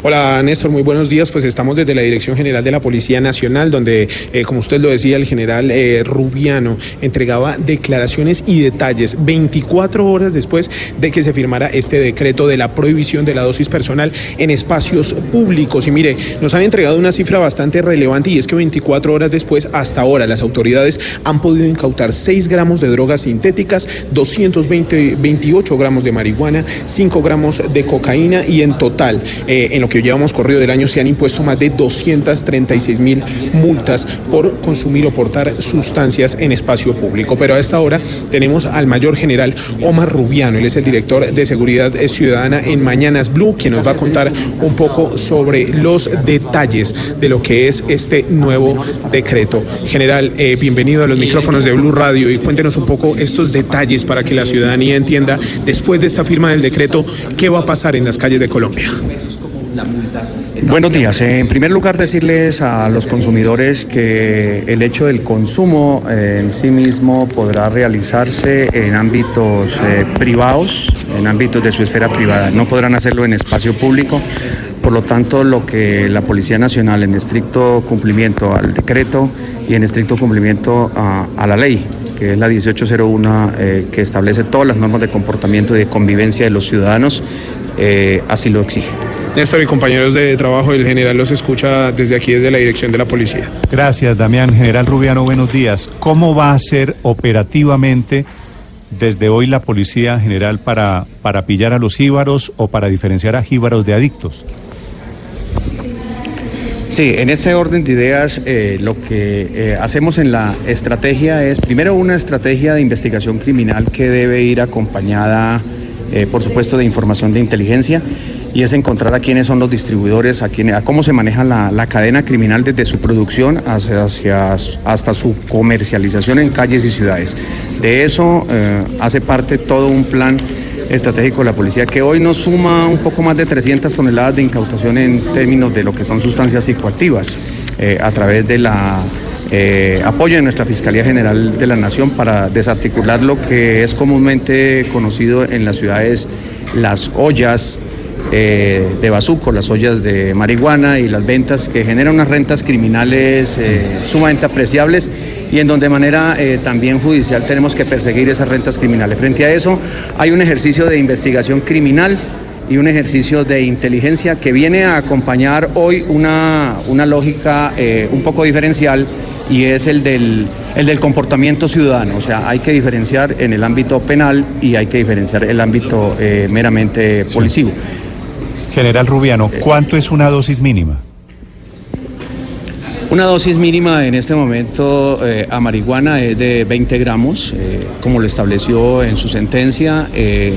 Hola Néstor, muy buenos días. Pues estamos desde la Dirección General de la Policía Nacional, donde, eh, como usted lo decía, el general eh, Rubiano entregaba declaraciones y detalles 24 horas después de que se firmara este decreto de la prohibición de la dosis personal en espacios públicos. Y mire, nos han entregado una cifra bastante relevante y es que 24 horas después, hasta ahora, las autoridades han podido incautar 6 gramos de drogas sintéticas, 228 gramos de marihuana, 5 gramos de cocaína y en total, eh, en lo que llevamos corrido del año se han impuesto más de 236 mil multas por consumir o portar sustancias en espacio público. Pero a esta hora tenemos al mayor general Omar Rubiano, él es el director de Seguridad Ciudadana en Mañanas Blue, quien nos va a contar un poco sobre los detalles de lo que es este nuevo decreto. General, eh, bienvenido a los micrófonos de Blue Radio y cuéntenos un poco estos detalles para que la ciudadanía entienda, después de esta firma del decreto, qué va a pasar en las calles de Colombia. Buenos días. En primer lugar, decirles a los consumidores que el hecho del consumo eh, en sí mismo podrá realizarse en ámbitos eh, privados, en ámbitos de su esfera privada. No podrán hacerlo en espacio público. Por lo tanto, lo que la Policía Nacional, en estricto cumplimiento al decreto y en estricto cumplimiento a, a la ley, que es la 1801, eh, que establece todas las normas de comportamiento y de convivencia de los ciudadanos, eh, así lo exige. Néstor y compañeros de trabajo, el general los escucha desde aquí, desde la dirección de la policía. Gracias, Damián. General Rubiano, buenos días. ¿Cómo va a ser operativamente desde hoy la policía general para, para pillar a los jíbaros o para diferenciar a jíbaros de adictos? Sí, en este orden de ideas, eh, lo que eh, hacemos en la estrategia es primero una estrategia de investigación criminal que debe ir acompañada, eh, por supuesto, de información de inteligencia y es encontrar a quiénes son los distribuidores, a, quién, a cómo se maneja la, la, cadena criminal desde su producción hacia, hasta su comercialización en calles y ciudades. De eso hace parte todo un plan estratégico de la policía, que hoy nos suma un poco más de 300 toneladas de incautación en términos de lo que son sustancias psicoactivas, eh, a través de la eh, apoyo de nuestra Fiscalía General de la Nación para desarticular lo que es comúnmente conocido en las ciudades las ollas eh, de bazuco, las ollas de marihuana y las ventas que generan unas rentas criminales eh, sumamente apreciables y en donde de manera también judicial tenemos que perseguir esas rentas criminales. Frente a eso hay un ejercicio de investigación criminal y un ejercicio de inteligencia que viene a acompañar hoy una, una lógica eh, un poco diferencial y es el del, el del comportamiento ciudadano. O sea, hay que diferenciar en el ámbito penal y hay que diferenciar el ámbito eh, meramente policivo. General Rubiano, ¿cuánto es una dosis mínima? Una dosis mínima en este momento eh, a marihuana es de 20 gramos, eh, como lo estableció en su sentencia eh,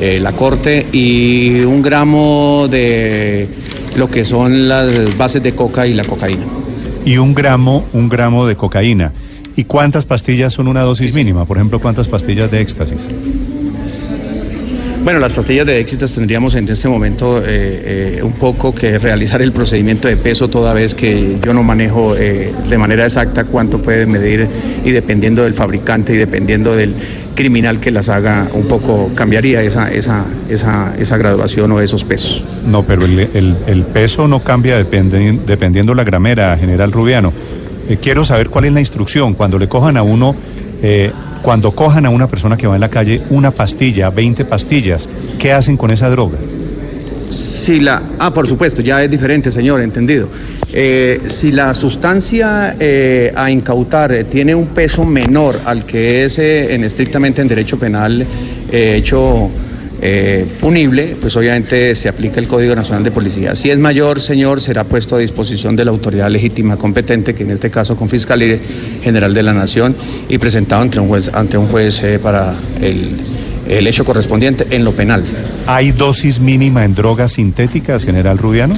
la Corte, y un gramo de lo que son las bases de coca y la cocaína. Y un gramo, un gramo de cocaína. ¿Y cuántas pastillas son una dosis sí, mínima? Por ejemplo, ¿cuántas pastillas de éxtasis? Bueno, las pastillas de éxitos tendríamos en este momento eh, eh, un poco que realizar el procedimiento de peso toda vez que yo no manejo eh, de manera exacta cuánto puede medir y dependiendo del fabricante y dependiendo del criminal que las haga, un poco cambiaría esa, esa, esa, esa graduación o esos pesos. No, pero el, el, el peso no cambia depende, dependiendo la gramera, general Rubiano. quiero saber cuál es la instrucción cuando le cojan a uno cuando cojan a una persona que va en la calle una pastilla, 20 pastillas, ¿qué hacen con esa droga? Si la, ah, por supuesto, ya es diferente, señor, entendido. Eh, si la sustancia eh, a incautar eh, tiene un peso menor al que es en estrictamente en derecho penal hecho eh, punible, pues obviamente se aplica el Código Nacional de Policía. Si es mayor, señor, será puesto a disposición de la autoridad legítima competente, que en este caso con Fiscalía General de la Nación, y presentado ante un juez, ante un juez eh, para el, el hecho correspondiente en lo penal. ¿Hay dosis mínima en drogas sintéticas, general Rubiano?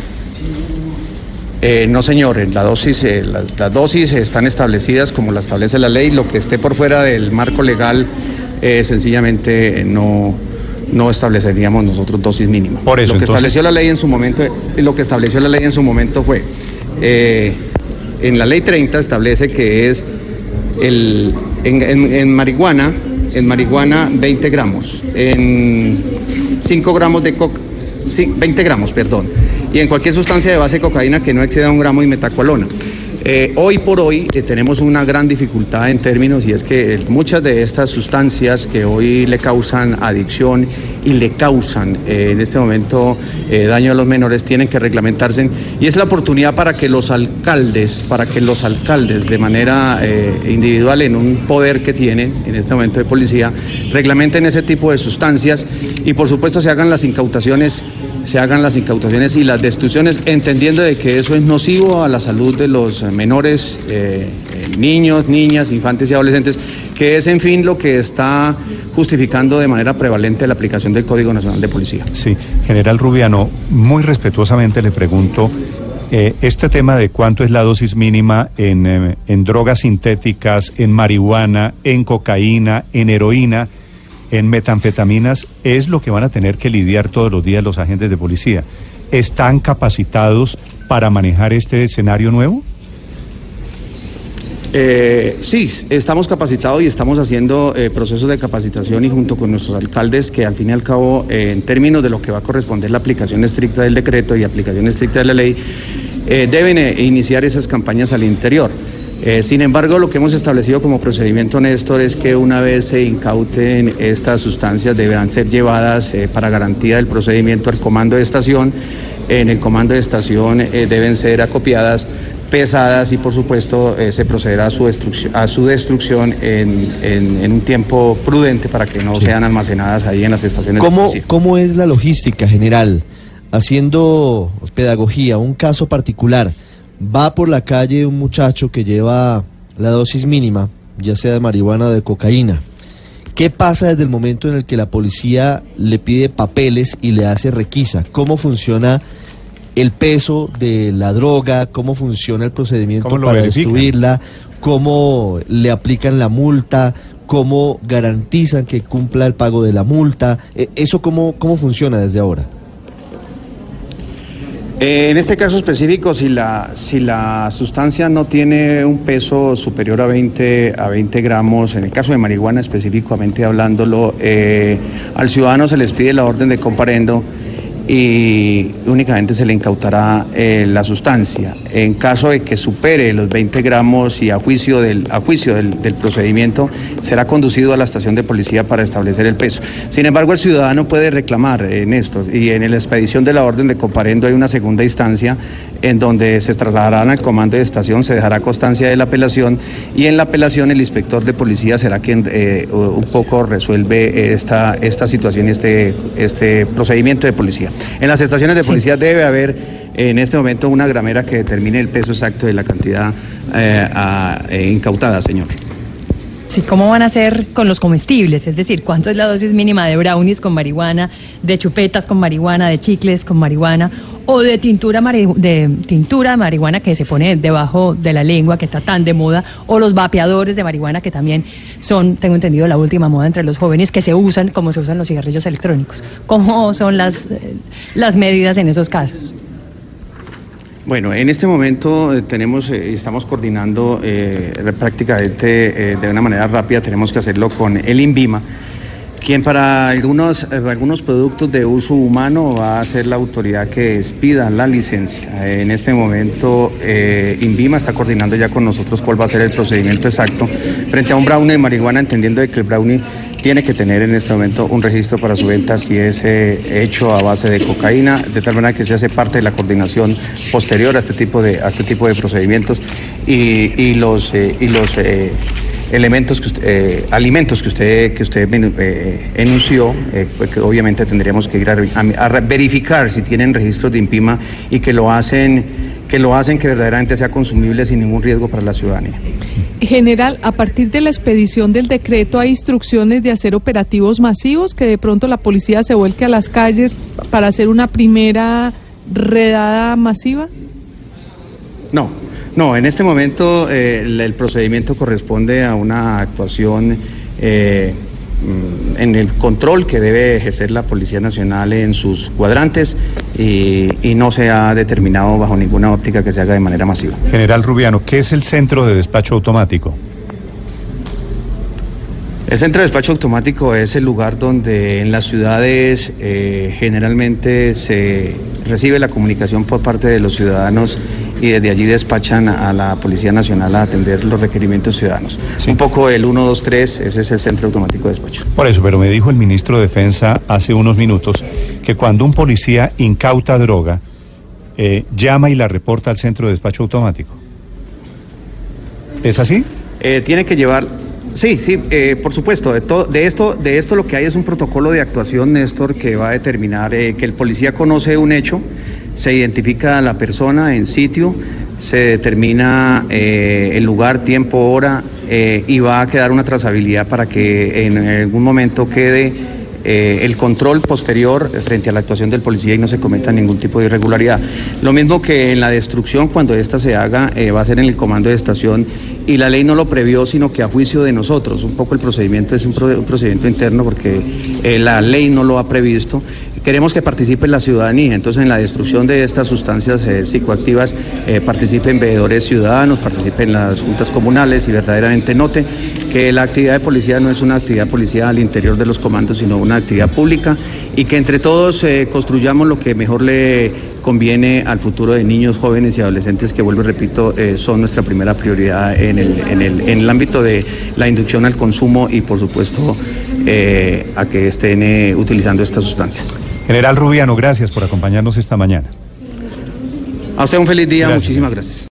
Eh, no, señor, la dosis, eh, la- las dosis están establecidas como la establece la ley. Lo que esté por fuera del marco legal, eh, sencillamente no, no estableceríamos nosotros dosis mínimas. Por eso, lo que entonces- estableció la ley en su momento, lo que estableció la ley en su momento fue, eh, en la ley 30 establece que es el, en, en- en marihuana, en marihuana 20 gramos, en 5 gramos de coca, sí, 20 gramos, perdón, y en cualquier sustancia de base de cocaína que no exceda un gramo y metacolona. Eh, hoy por hoy eh, tenemos una gran dificultad en términos y es que eh, muchas de estas sustancias que hoy le causan adicción y le causan en este momento daño a los menores tienen que reglamentarse. Y es la oportunidad para que los alcaldes, para que los alcaldes de manera individual en un poder que tienen en este momento de policía reglamenten ese tipo de sustancias y por supuesto se hagan las incautaciones se hagan las incautaciones y las destrucciones, entendiendo de que eso es nocivo a la salud de los menores, eh, eh, niños, niñas, infantes y adolescentes, que es en fin lo que está justificando de manera prevalente la aplicación del Código Nacional de Policía. Sí, general Rubiano, muy respetuosamente le pregunto, eh, este tema de cuánto es la dosis mínima en, en drogas sintéticas, en marihuana, en cocaína, en heroína, en metanfetaminas, es lo que van a tener que lidiar todos los días los agentes de policía. ¿Están capacitados para manejar este escenario nuevo? Eh, sí, estamos capacitados y estamos haciendo eh, procesos de capacitación y junto con nuestros alcaldes que al fin y al cabo, eh, en términos de lo que va a corresponder la aplicación estricta del decreto y aplicación estricta de la ley, deben iniciar esas campañas al interior. Sin embargo, lo que hemos establecido como procedimiento, Néstor, es que una vez se incauten estas sustancias deberán ser llevadas para garantía del procedimiento al comando de estación. En el comando de estación deben ser acopiadas pesadas y por supuesto eh, se procederá a su destrucción, a su destrucción en, en- en un tiempo prudente para que no sean almacenadas ahí en las estaciones de ¿Cómo, policía. ¿Cómo es la logística general? Haciendo pedagogía, un caso particular, va por la calle un muchacho que lleva la dosis mínima, ya sea de marihuana o de cocaína. ¿Qué pasa desde el momento en el que la policía le pide papeles y le hace requisa? ¿Cómo funciona el peso de la droga? ¿Cómo funciona el procedimiento ¿Cómo lo para verifican? destruirla? ¿Cómo le aplican la multa? ¿Cómo garantizan que cumpla el pago de la multa? Eh, ¿Eso cómo, cómo funciona desde ahora? Eh, en este caso específico, si la, si la sustancia no tiene un peso superior a 20, a 20 gramos, en el caso de marihuana específicamente hablándolo, eh, al ciudadano se les pide la orden de comparendo y únicamente se le incautará eh, la sustancia. En caso de que supere los 20 gramos y a juicio, del, a juicio del, procedimiento, será conducido a la estación de policía para establecer el peso. Sin embargo, el ciudadano puede reclamar en esto y en la expedición de la orden de comparendo hay una segunda instancia en donde se trasladarán al comando de estación, se dejará constancia de la apelación y en la apelación el inspector de policía será quien eh, un poco resuelve esta, esta situación y este, este procedimiento de policía. En las estaciones de policía debe haber en este momento una gramera que determine el peso exacto de la cantidad eh, a- eh, incautada, señor. ¿Cómo van a hacer con los comestibles? Es decir, ¿cuánto es la dosis mínima de brownies con marihuana, de chupetas con marihuana, de chicles con marihuana o de tintura, de tintura marihuana que se pone debajo de la lengua, que está tan de moda, o los vapeadores de marihuana que también son, tengo entendido, la última moda entre los jóvenes que se usan como se usan los cigarrillos electrónicos? ¿Cómo son las, eh, las medidas en esos casos? Bueno, en este momento eh, tenemos, eh, estamos coordinando eh, prácticamente eh, de una manera rápida, tenemos que hacerlo con el INVIMA, quien para algunos, eh, algunos productos de uso humano va a ser la autoridad que expida la licencia. En este momento eh, INVIMA está coordinando ya con nosotros cuál va a ser el procedimiento exacto frente a un brownie de marihuana, entendiendo de que el brownie tiene que tener en este momento un registro para su venta si es eh, hecho a base de cocaína, de tal manera que se hace parte de la coordinación posterior a este tipo de, este tipo de procedimientos y, los, y los eh, elementos que usted, eh, alimentos que usted que usted eh, enunció, eh, pues que obviamente tendríamos que ir a, a- a verificar si tienen registros de INPIMA y que lo hacen que lo hacen que verdaderamente sea consumible sin ningún riesgo para la ciudadanía. General, a partir de la expedición del decreto hay instrucciones de hacer operativos masivos, que de pronto la policía se vuelque a las calles para hacer una primera redada masiva. No, no, en este momento eh, el, procedimiento corresponde a una actuación eh, mm, en el control que debe ejercer la Policía Nacional en sus cuadrantes y no se ha determinado bajo ninguna óptica que se haga de manera masiva. General Rubiano, ¿qué es el centro de despacho automático? El centro de despacho automático es el lugar donde en las ciudades eh, generalmente se recibe la comunicación por parte de los ciudadanos y desde allí despachan a la Policía Nacional a atender los requerimientos ciudadanos. Sí. Un poco el 123, ese es el centro automático de despacho. Por eso, pero me dijo el ministro de Defensa hace unos minutos que cuando un policía incauta droga, eh, llama y la reporta al centro de despacho automático. ¿Es así? Eh, tiene que llevar. Sí, sí, eh, por supuesto. De, to- de esto, de esto lo que hay es un protocolo de actuación, Néstor, que va a determinar eh, que el policía conoce un hecho, se identifica a la persona en sitio, se determina eh, el lugar, tiempo, hora eh, y va a quedar una trazabilidad para que en algún momento quede el control posterior frente a la actuación del policía y no se cometa ningún tipo de irregularidad. Lo mismo que en la destrucción, cuando ésta se haga, va a ser en el comando de estación y la ley no lo previó, sino que a juicio de nosotros. Un poco el procedimiento es un, pro- un procedimiento interno porque eh, la ley no lo ha previsto. Queremos que participe la ciudadanía, entonces en la destrucción de estas sustancias eh, psicoactivas eh, participen veedores ciudadanos, participen las juntas comunales y verdaderamente note que la actividad de policía no es una actividad policial al interior de los comandos, sino una actividad pública y que entre todos eh, construyamos lo que mejor le conviene al futuro de niños, jóvenes y adolescentes que, vuelvo y repito, son nuestra primera prioridad en el, en, el, en el ámbito de la inducción al consumo y, por supuesto, eh, a que estén eh, utilizando estas sustancias. General Rubiano, gracias por acompañarnos esta mañana. A usted un feliz día, Gracias. muchísimas gracias.